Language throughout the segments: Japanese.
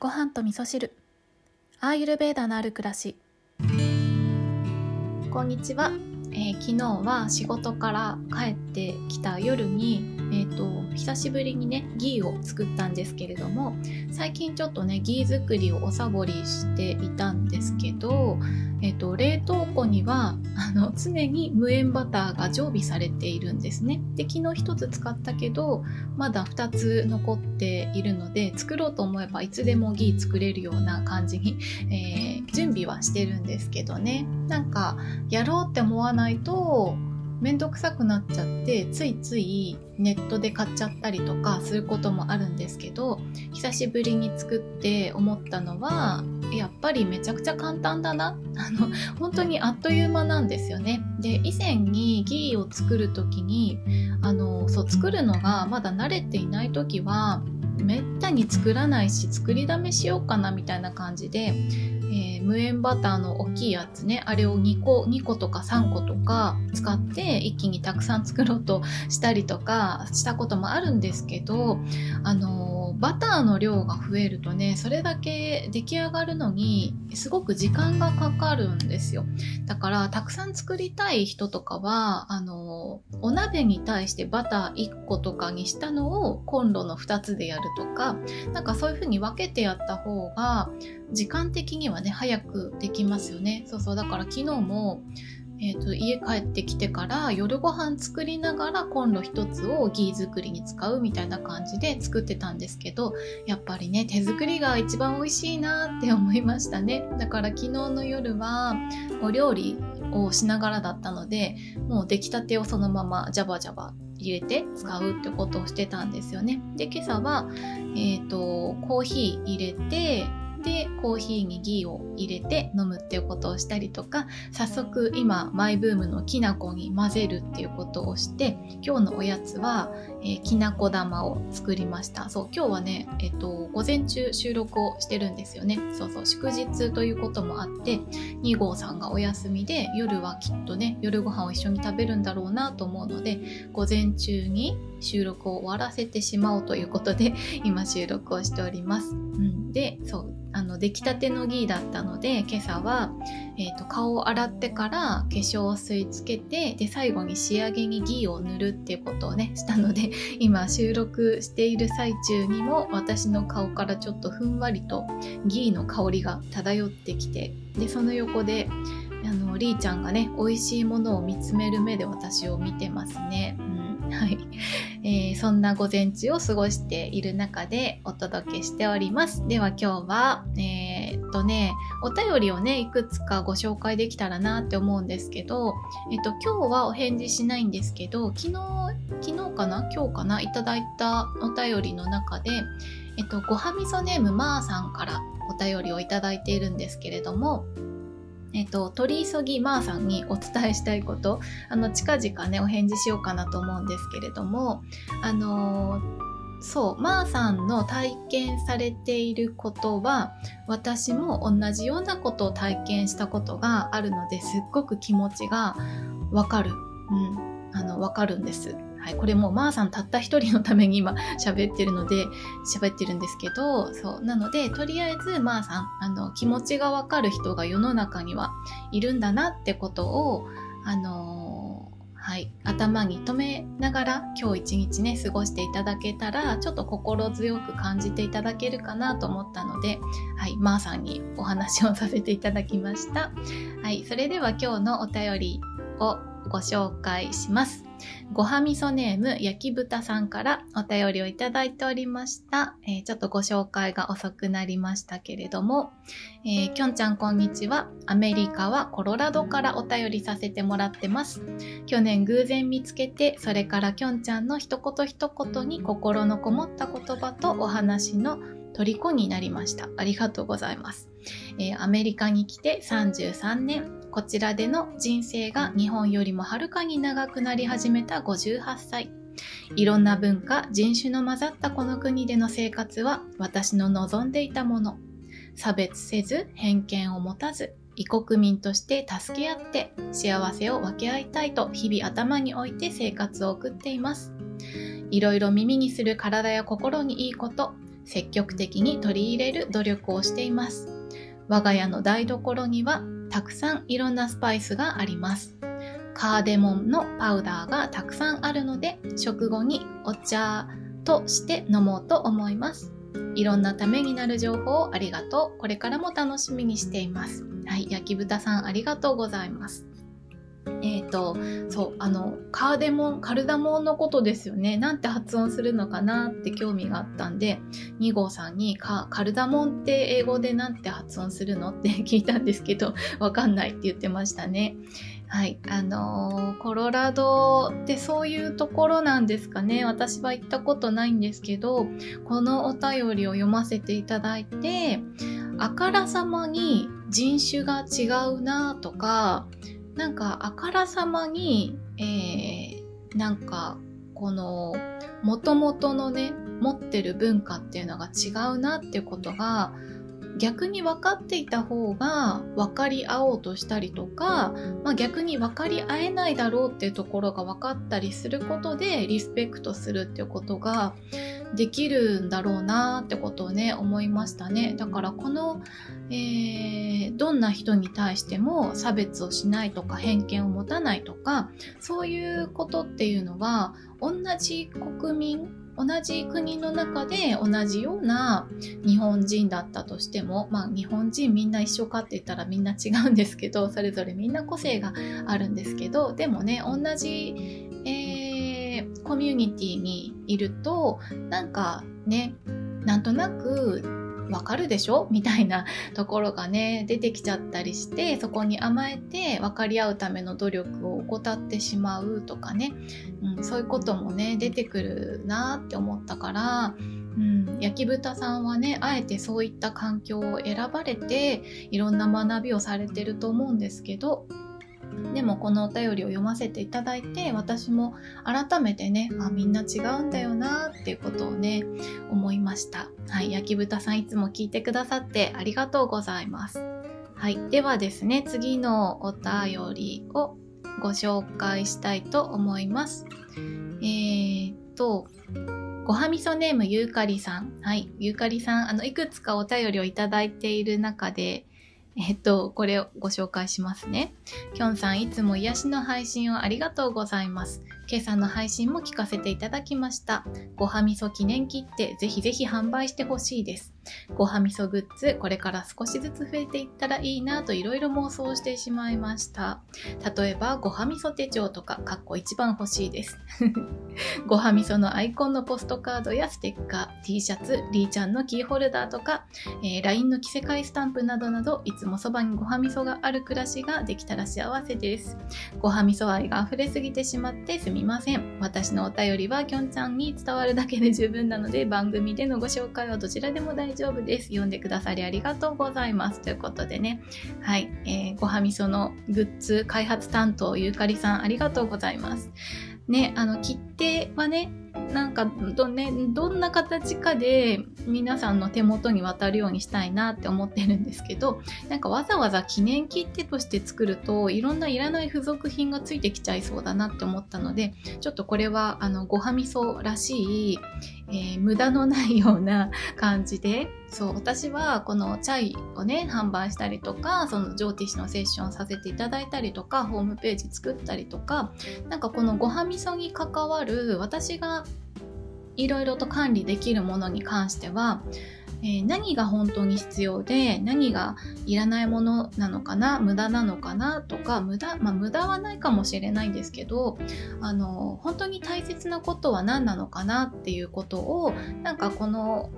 ご飯と味噌汁。アーユルベーダのある暮らし。こんにちは、えー昨日は仕事から帰ってきた夜にえー、と久しぶりにねギーを作ったんですけれども最近ちょっとねギー作りをおサボりしていたんですけど、えー、と冷凍庫にはあの常に無塩バターが常備されているんですね。で昨日1つ使ったけどまだ2つ残っているので作ろうと思えばいつでもギー作れるような感じに、えー準備はしてるんですけどね。なんかやろうって思わないとめんどくさくなっちゃってついついネットで買っちゃったりとかすることもあるんですけど久しぶりに作って思ったのはやっぱりめちゃくちゃ簡単だな。あの本当にあっという間なんですよね。で以前にギーを作る時にあのそう作るのがまだ慣れていない時はめったに作らないし作りだめしようかなみたいな感じで、えー無塩バターの大きいやつね。あれを2個2個とか3個とか使って一気にたくさん作ろうとしたりとかしたこともあるんですけどあのーバターの量が増えるとねそれだけ出来上がるのにすごく時間がかかるんですよ。だからたくさん作りたい人とかはあのお鍋に対してバター1個とかにしたのをコンロの2つでやるとかなんかそういう風に分けてやった方が時間的にはね早くできますよね。そうそう。だから昨日も、えー、と家帰ってきてから夜ご飯作りながらコンロ一つをギー作りに使うみたいな感じで作ってたんですけどやっぱりね手作りが一番美味しいなって思いましたね。だから昨日の夜はお料理をしながらだったのでもう出来たてをそのままジャバジャバ入れて使うってことをしてたんですよね。で今朝はえっ、とコーヒー入れてでコーヒーにギーを入れて飲むっていうことをしたりとか早速今マイブームのきな粉に混ぜるっていうことをして今日のおやつは、えーきなこ玉を作りました。そう今日はねえっ、と午前中収録をしてるんですよね。そうそう祝日ということもあって2号さんがお休みで夜はきっとね夜ご飯を一緒に食べるんだろうなと思うので午前中に収録を終わらせてしまおうということで 今収録をしております。うん、でそうあの出来たてのギーだったので今朝は、えー、と顔を洗ってから化粧水つけてで最後に仕上げにギーを塗るっていうことをねしたので 今収録している最中にも私の顔からちょっとふんわりとギーの香りが漂ってきてでその横であのりーちゃんがね美味しいものを見つめる目で私を見てますね。うはい。えーそんな午前中を過ごしている中でお届けしております。では今日は、えーっとね、お便りをね、いくつかご紹介できたらなって思うんですけど、えっと、今日はお返事しないんですけど、昨日、昨日かな？今日かな？いただいたお便りの中で、えっと、ごはみそネームまーさんからお便りをいただいているんですけれども、えっと、取り急ぎまーさんにお伝えしたいこと、あの、近々ね、お返事しようかなと思うんですけれども、あのーそう、まーさんの体験されていることは、私も同じようなことを体験したことがあるので、すっごく気持ちがわかる。うん。あの、わかるんです。はい。これも、まーさんたった一人のために今 喋ってるので、喋ってるんですけど、そう。なので、とりあえず、まーさん、あの、気持ちがわかる人が世の中にはいるんだなってことを、あのーはい、頭に留めながら今日一日ね過ごしていただけたらちょっと心強く感じていただけるかなと思ったので、はい、まーさんにお話をさせていただきました。はい、それでは今日のお便りをご紹介します。ごはみそネーム焼き豚さんからお便りをいただいておりました。えーちょっとご紹介が遅くなりましたけれども、えーきょんちゃんこんにちは。アメリカはコロラドからお便りさせてもらってます。去年偶然見つけてそれからきょんちゃんの一言一言に心のこもった言葉とお話の虜になりましたありがとうございます、えーアメリカに来て33年こちらでの人生が日本よりもはるかに長くなり始めた58歳。いろんな文化人種の混ざったこの国での生活は私の望んでいたもの。差別せず偏見を持たず異国民として助け合って幸せを分け合いたいと日々頭に置いて生活を送っています。いろいろ耳にする体や心にいいこと、積極的に取り入れる努力をしています。我が家の台所にはたくさんいろんなスパイスがあります。カーデモンのパウダーがたくさんあるので食後にお茶として飲もうと思います。いろんなためになる情報をありがとう。これからも楽しみにしています。はい焼き豚さんありがとうございます。えっ、ー、と、そう、あの、カーデモン、カルダモンのことですよね。なんて発音するのかなって興味があったんで、2号さんにカルダモンって英語でなんて発音するの？って 聞いたんですけど、わかんないって言ってましたね。はい。あのー、コロラドってそういうところなんですかね。私は行ったことないんですけど、このお便りを読ませていただいて、あからさまに人種が違うなとか、なんかあからさまに、えー、なんかこの元々のね持ってる文化っていうのが違うなってことが逆に分かっていた方が分かり合おうとしたりとか、まあ、逆に分かり合えないだろうっていうところが分かったりすることでリスペクトするっていうことができるんだろうなってことをね思いましたね。だからこの、えー、どんな人に対しても差別をしないとか偏見を持たないとかそういうことっていうのは同じ国民同じ国の中で同じような日本人だったとしてもまあ日本人みんな一緒かって言ったらみんな違うんですけどそれぞれみんな個性があるんですけどでもね同じ、えー、コミュニティにいるとなんかねなんとなくわかるでしょ？みたいなところがね出てきちゃったりしてそこに甘えて分かり合うための努力を怠ってしまうとかね、うん、そういうこともね出てくるなって思ったから、うん、焼き豚さんはねあえてそういった環境を選ばれていろんな学びをされてると思うんですけどでもこのお便りを読ませていただいて私も改めてねあみんな違うんだよなっていうことをね思いましたはい焼き豚さんいつも聞いてくださってありがとうございますはいではですね次のお便りをご紹介したいと思いますえー、っとごはみそネームゆうかりさん。はい。ゆうかりさん、あの、いくつかお便りをいただいている中で、えっと、これをご紹介しますね。きょんさん、いつも癒しの配信をありがとうございます。今朝の配信も聞かせていただきました。ごはみそ記念切ってぜひぜひ販売してほしいです。ごはみそグッズ、これから少しずつ増えていったらいいなといろいろ妄想してしまいました。例えば、ごはみそ手帳とか、かっこ一番欲しいです。ごはみそのアイコンのポストカードやステッカー、T シャツ、リーちゃんのキーホルダーとか、えー、LINE の着せ替えスタンプなどなど、いつもそばにごはみそがある暮らしができたら幸せです。ごはみそ愛が溢れすぎてしまってすみません。私のお便りはきょんちゃんに伝わるだけで十分なので、番組でのご紹介はどちらでも大丈夫丈夫です。読んでくださりありがとうございます。ということでね、はい、えー、ごはみそのグッズ開発担当ゆうかりさんありがとうございます。ね、あの切手はねなんかど,、ね、どんな形かで皆さんの手元に渡るようにしたいなって思ってるんですけどなんかわざわざ記念切手として作るといろんないらない付属品がついてきちゃいそうだなって思ったのでちょっとこれはあのごはみそらしい、えー、無駄のないような 感じでそう私はこのチャイをね販売したりとかそのジョーティッシュのセッションさせていただいたりとかホームページ作ったりとかなんかこのごはみそに関わる私がいろいろと管理できるものに関しては、えー、何が本当に必要で何がいらないものなのかな無駄なのかなとか無駄まあ無駄はないかもしれないんですけどあの本当に大切なことは何なのかなっていうことをなんかこの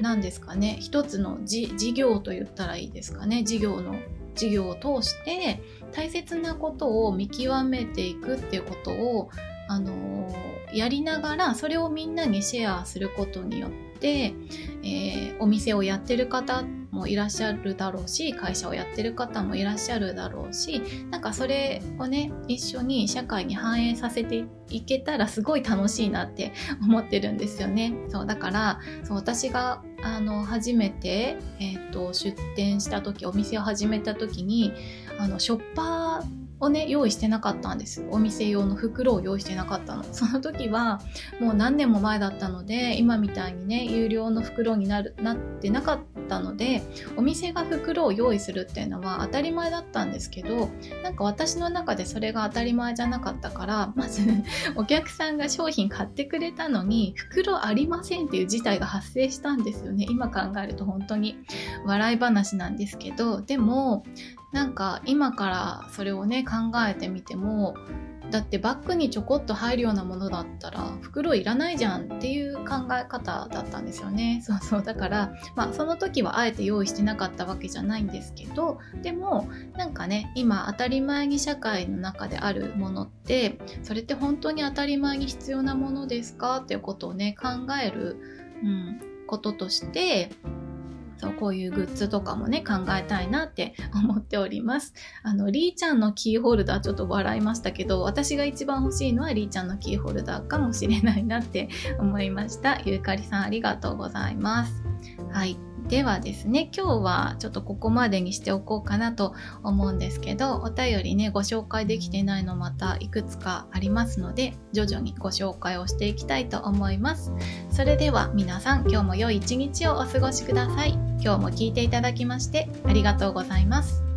何ですかね一つの事業と言ったらいいですかね事業の事業を通して大切なことを見極めていくっていうことをあのやりながらそれをみんなにシェアすることによって、えー、お店をやってる方もいらっしゃるだろうし会社をやってる方もいらっしゃるだろうしなんかそれをね一緒に社会に反映させていけたらすごい楽しいなって思ってるんですよね。そうだからそう私があの初めて、えーと、出店した時お店を始めた時にあのショッパーをね用意してなかったんです。お店用の袋を用意してなかったの。その時はもう何年も前だったので今みたいにね有料の袋になるなってなかったのでお店が袋を用意するっていうのは当たり前だったんですけどなんか私の中でそれが当たり前じゃなかったからまずお客さんが商品買ってくれたのに袋ありませんっていう事態が発生したんですよね。今考えると本当に笑い話なんですけどでもなんか今からそれをね考えてみてもだってバッグにちょこっと入るようなものだったら袋いらないじゃんっていう考え方だったんですよね。そうそうだからまあその時はあえて用意してなかったわけじゃないんですけどでもなんかね今当たり前に社会の中であるものってそれって本当に当たり前に必要なものですか？っていうことをね考える、うん、こととしてそうこういうグッズとかもね考えたいなって思っております。あのりーちゃんのキーホルダーちょっと笑いましたけど私が一番欲しいのはりーちゃんのキーホルダーかもしれないなって思いました。ゆうかりさんありがとうございます。はい。ではですね今日はちょっとここまでにしておこうかなと思うんですけどお便りねご紹介できてないのまたいくつかありますので徐々にご紹介をしていきたいと思います。それでは皆さん今日も良い一日をお過ごしください。今日も聞いていただきましてありがとうございます。